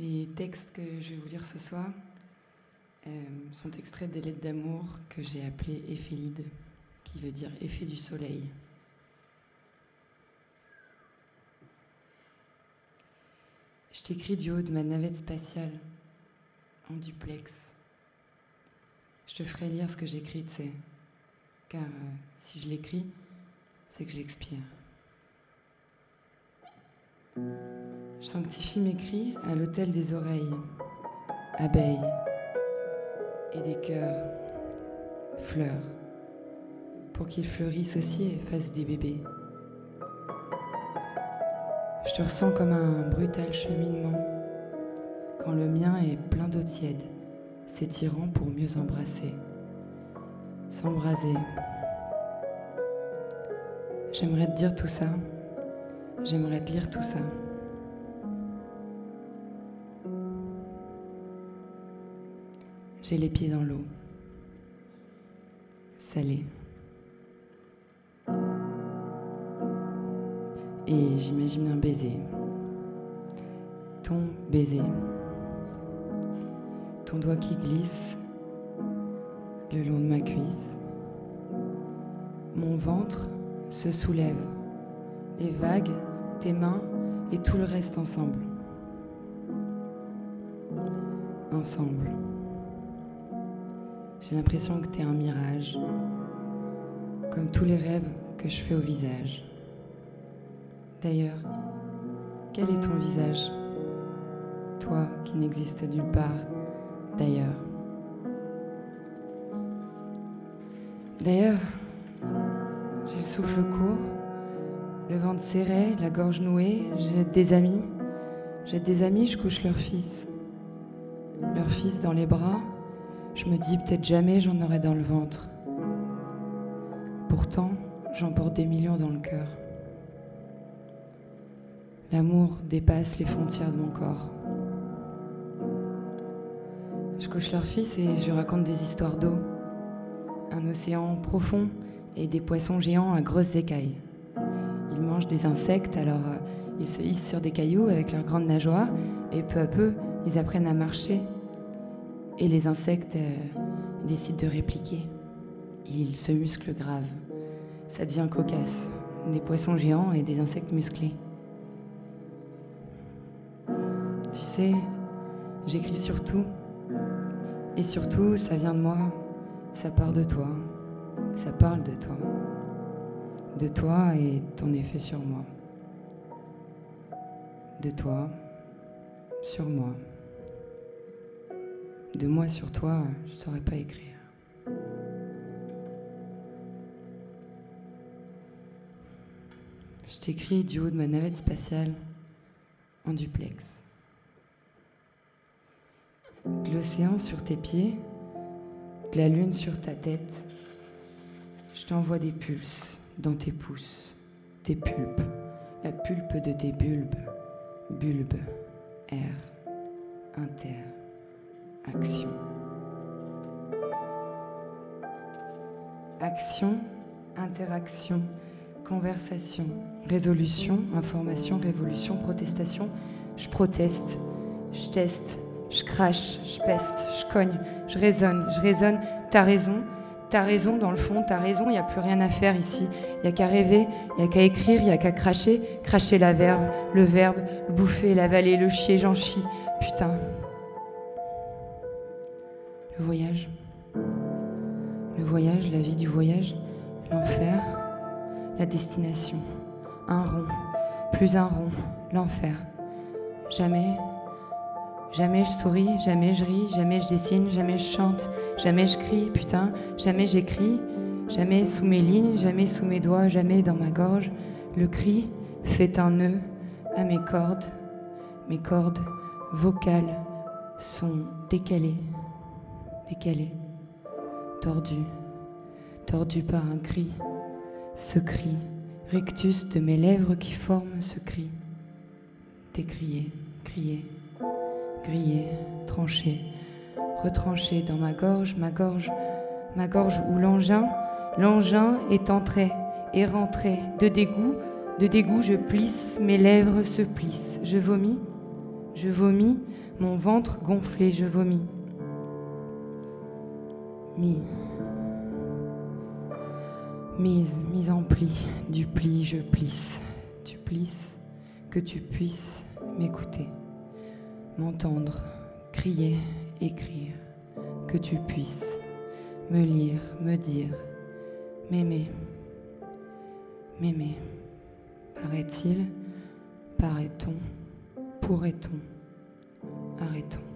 Les textes que je vais vous lire ce soir euh, sont extraits des lettres d'amour que j'ai appelées Éphélides, qui veut dire effet du soleil. Je t'écris du haut de ma navette spatiale, en duplex. Je te ferai lire ce que j'écris, tu sais, car euh, si je l'écris, c'est que j'expire. Je sanctifie mes cris à l'autel des oreilles, abeilles et des cœurs, fleurs, pour qu'ils fleurissent aussi et fassent des bébés. Je te ressens comme un brutal cheminement, quand le mien est plein d'eau tiède, s'étirant pour mieux embrasser, s'embraser. J'aimerais te dire tout ça, j'aimerais te lire tout ça. J'ai les pieds dans l'eau, salé. Et j'imagine un baiser. Ton baiser. Ton doigt qui glisse le long de ma cuisse. Mon ventre se soulève. Les vagues, tes mains et tout le reste ensemble. Ensemble. J'ai l'impression que t'es un mirage, comme tous les rêves que je fais au visage. D'ailleurs, quel est ton visage? Toi qui n'existes nulle part, d'ailleurs. D'ailleurs, j'ai le souffle court, le ventre serré, la gorge nouée, j'ai des amis. J'ai des amis, je couche leur fils. Leur fils dans les bras, je me dis peut-être jamais j'en aurai dans le ventre. Pourtant, j'en porte des millions dans le cœur. L'amour dépasse les frontières de mon corps. Je couche leur fils et je raconte des histoires d'eau, un océan profond et des poissons géants à grosses écailles. Ils mangent des insectes, alors euh, ils se hissent sur des cailloux avec leurs grandes nageoires et peu à peu, ils apprennent à marcher. Et les insectes euh, décident de répliquer. Ils se musclent grave. Ça devient cocasse. Des poissons géants et des insectes musclés. Tu sais, j'écris sur tout. Et surtout, ça vient de moi, ça part de toi, ça parle de toi. De toi et ton effet sur moi. De toi, sur moi. De moi sur toi, je ne saurais pas écrire. Je t'écris du haut de ma navette spatiale en duplex de l'océan sur tes pieds, de la lune sur ta tête. Je t'envoie des pulses dans tes pouces, tes pulpes, la pulpe de tes bulbes, bulbes, air, inter, action. Action, interaction, conversation, résolution, information, révolution, protestation. Je proteste, je teste, je crache, je peste, je cogne, je raisonne, je raisonne. T'as raison, t'as raison dans le fond, t'as raison, il n'y a plus rien à faire ici. Il n'y a qu'à rêver, il n'y a qu'à écrire, il n'y a qu'à cracher. Cracher la verbe, le verbe, le bouffer, l'avaler, le chier, j'en chie. Putain. Le voyage. Le voyage, la vie du voyage, l'enfer, la destination. Un rond, plus un rond, l'enfer. Jamais Jamais je souris, jamais je ris, jamais je dessine, jamais je chante, jamais je crie, putain, jamais j'écris, jamais sous mes lignes, jamais sous mes doigts, jamais dans ma gorge. Le cri fait un nœud à mes cordes. Mes cordes vocales sont décalées, décalées, tordues, tordues par un cri. Ce cri, rictus de mes lèvres qui forment ce cri. Décrier, crier grillé, tranché, retranché dans ma gorge, ma gorge, ma gorge où l'engin, l'engin est entré et rentré. De dégoût, de dégoût, je plisse, mes lèvres se plissent. Je vomis, je vomis, Mon ventre gonflé, je vomis. Mi. Mise, mise en pli, du pli, je plisse. Tu plisses, que tu puisses m'écouter, m'entendre, crier, écrire, que tu puisses me lire, me dire, m'aimer, m'aimer. Paraît-il, paraît-on, pourrait-on, arrêtons.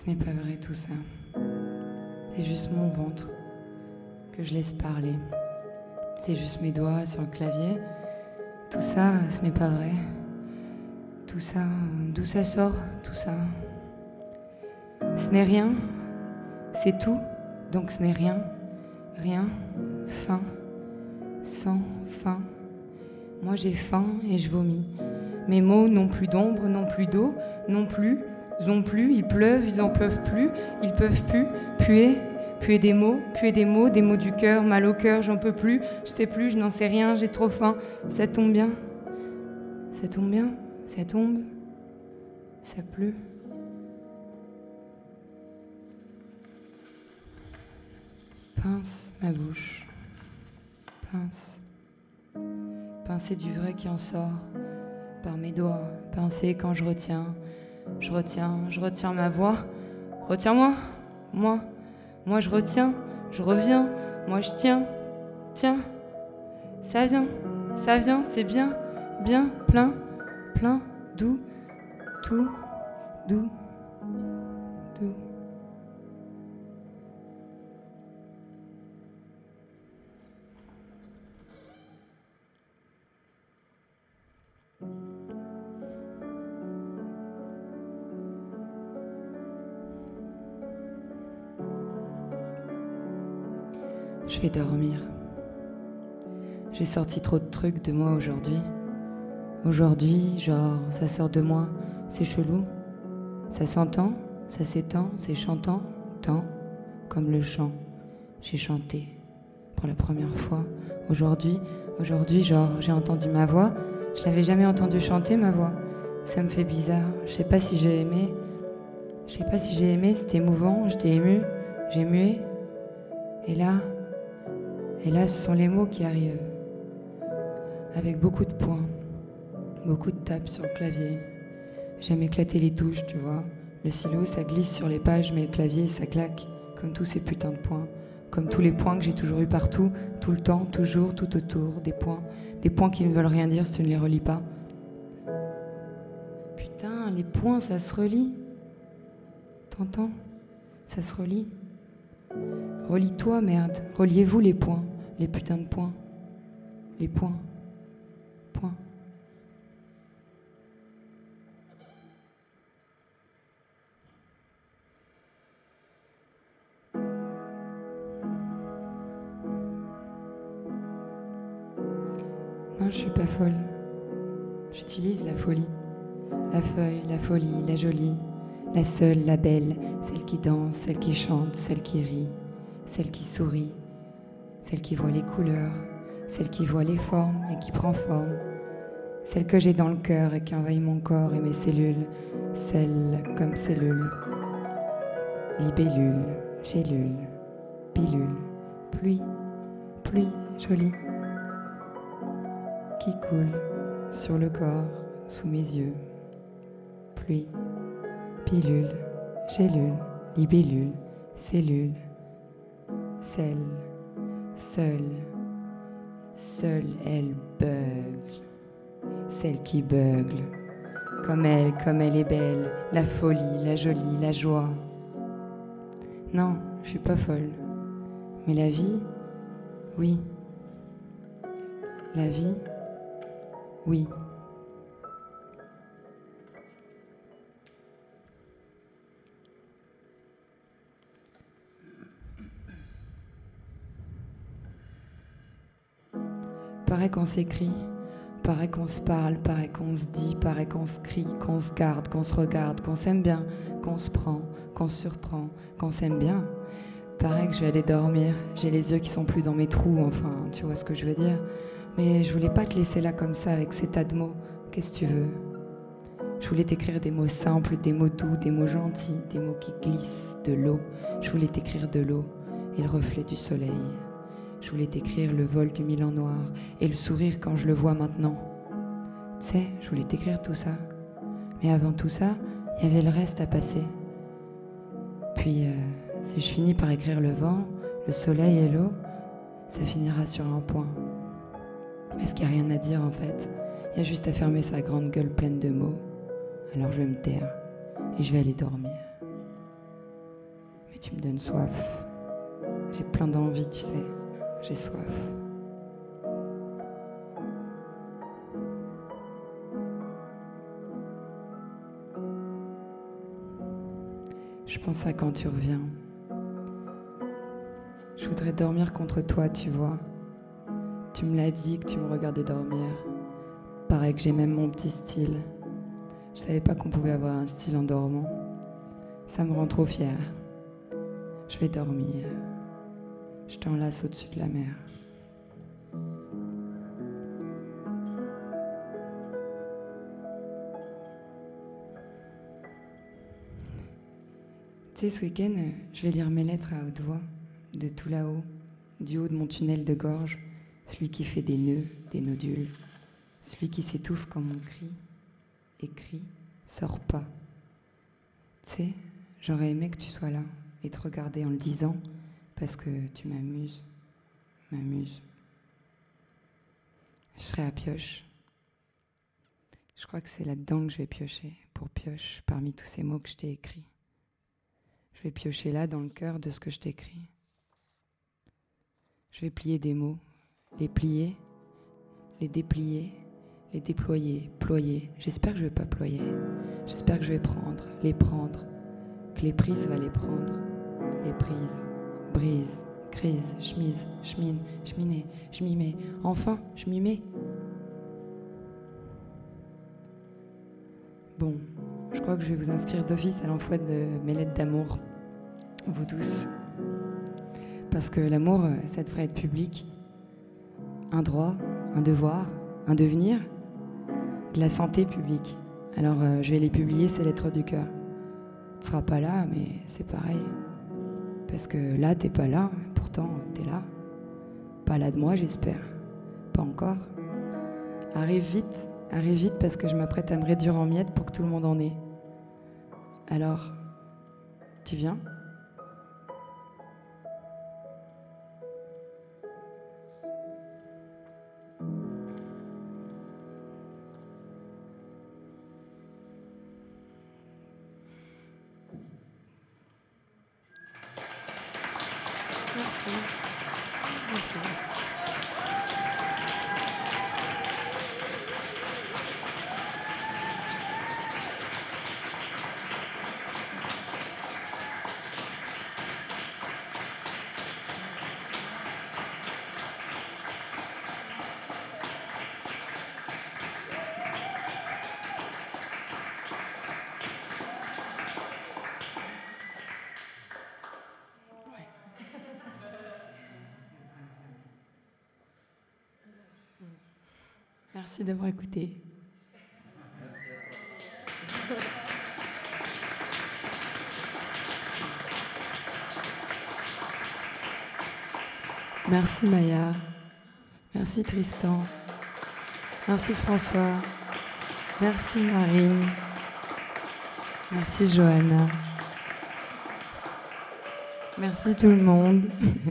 Ce n'est pas vrai tout ça. C'est juste mon ventre que je laisse parler. C'est juste mes doigts sur le clavier. Tout ça, ce n'est pas vrai. Tout ça, d'où ça sort, tout ça? Ce n'est rien, c'est tout, donc ce n'est rien. Rien, fin, sans fin. Moi j'ai faim et je vomis. Mes mots n'ont plus d'ombre, n'ont plus d'eau, non plus, ont plus, ils pleuvent, ils en peuvent plus, ils peuvent plus, puer, puer des mots, puer des mots, des mots du cœur, mal au cœur, j'en peux plus, je sais plus, je n'en sais rien, j'ai trop faim, ça tombe bien, ça tombe bien, ça tombe, ça pleut. Pince ma bouche, pince, pincer du vrai qui en sort par mes doigts, pincer quand je retiens, je retiens, je retiens ma voix. Retiens-moi, moi, moi je retiens, je reviens, moi je tiens, tiens. Ça vient, ça vient, c'est bien, bien, plein, plein, doux, tout, doux. Je vais dormir. J'ai sorti trop de trucs de moi aujourd'hui. Aujourd'hui, genre, ça sort de moi, c'est chelou. Ça s'entend, ça s'étend, c'est chantant, tant, comme le chant. J'ai chanté pour la première fois. Aujourd'hui, aujourd'hui, genre, j'ai entendu ma voix. Je l'avais jamais entendu chanter, ma voix. Ça me fait bizarre. Je sais pas si j'ai aimé. Je sais pas si j'ai aimé, c'était émouvant, j'étais ému, j'ai mué. Et là, et là, ce sont les mots qui arrivent, avec beaucoup de points, beaucoup de tapes sur le clavier. J'aime éclater les touches, tu vois. Le stylo, ça glisse sur les pages, mais le clavier, ça claque, comme tous ces putains de points. Comme tous les points que j'ai toujours eu partout, tout le temps, toujours, tout autour, des points. Des points qui ne veulent rien dire si tu ne les relis pas. Putain, les points, ça se relie. T'entends? Ça se relie. Relis-toi, merde. Reliez-vous les points. Les putains de points. Les points. Points. Non, je suis pas folle. J'utilise la folie. La feuille, la folie, la jolie, la seule, la belle, celle qui danse, celle qui chante, celle qui rit, celle qui sourit, celle qui voit les couleurs, celle qui voit les formes et qui prend forme, celle que j'ai dans le cœur et qui envahit mon corps et mes cellules, celle comme cellule, libellule, gélule, pilule, pluie, pluie jolie, qui coule sur le corps sous mes yeux, pluie, pilule, gélule, libellule, cellule, celle, seule, seule elle beugle, celle qui beugle, comme elle, comme elle est belle, la folie, la jolie, la joie. Non, je suis pas folle, mais la vie, oui. La vie, oui. Qu'on s'écrit, paraît qu'on se parle, paraît qu'on se dit, paraît qu'on se crie, qu'on se garde, qu'on se regarde, qu'on s'aime bien, qu'on se prend, qu'on se surprend, qu'on s'aime bien. Paraît que je vais aller dormir, j'ai les yeux qui sont plus dans mes trous, enfin, tu vois ce que je veux dire. Mais je voulais pas te laisser là comme ça avec ces tas de mots. Qu'est-ce que tu veux? Je voulais t'écrire des mots simples, des mots doux, des mots gentils, des mots qui glissent, de l'eau. Je voulais t'écrire de l'eau et le reflet du soleil. Je voulais t'écrire le vol du Milan noir et le sourire quand je le vois maintenant. Tu sais, je voulais t'écrire tout ça. Mais avant tout ça, il y avait le reste à passer. Puis, euh, si je finis par écrire le vent, le soleil et l'eau, ça finira sur un point. Parce qu'il n'y a rien à dire en fait. Il y a juste à fermer sa grande gueule pleine de mots. Alors je vais me taire et je vais aller dormir. Mais tu me donnes soif. J'ai plein d'envie, tu sais. J'ai soif. Je pense à quand tu reviens. Je voudrais dormir contre toi, tu vois. Tu me l'as dit que tu me regardais dormir. Pareil que j'ai même mon petit style. Je savais pas qu'on pouvait avoir un style en dormant. Ça me rend trop fière. Je vais dormir. Je t'enlace au-dessus de la mer. Tu sais, ce week-end, je vais lire mes lettres à haute voix, de tout là-haut, du haut de mon tunnel de gorge, celui qui fait des nœuds, des nodules, celui qui s'étouffe quand mon cri, écrit, sort pas. Tu sais, j'aurais aimé que tu sois là et te regarder en le disant, parce que tu m'amuses, m'amuses. Je serai à pioche. Je crois que c'est là-dedans que je vais piocher, pour pioche, parmi tous ces mots que je t'ai écrits. Je vais piocher là dans le cœur de ce que je t'écris. Je vais plier des mots, les plier, les déplier, les déployer, ployer. J'espère que je vais pas ployer. J'espère que je vais prendre, les prendre, que les prises va les prendre. Les prises, brise, crise, chemise, chemine, cheminée, je m'y mets. Enfin, je m'y mets. Bon, je crois que je vais vous inscrire d'office à l'envoi de mes lettres d'amour, vous tous. Parce que l'amour, ça devrait être public. Un droit, un devoir, un devenir, de la santé publique. Alors euh, je vais les publier, ces lettres du cœur. Tu seras pas là, mais c'est pareil. Parce que là, t'es pas là, pourtant t'es là. Pas là de moi, j'espère. Pas encore. Arrive vite, arrive vite parce que je m'apprête à me réduire en miettes pour que tout le monde en ait. Alors, tu viens? Merci. Merci. Merci d'avoir écouté. Merci Maya. Merci Tristan. Merci François. Merci Marine. Merci Johanna. Merci tout le monde.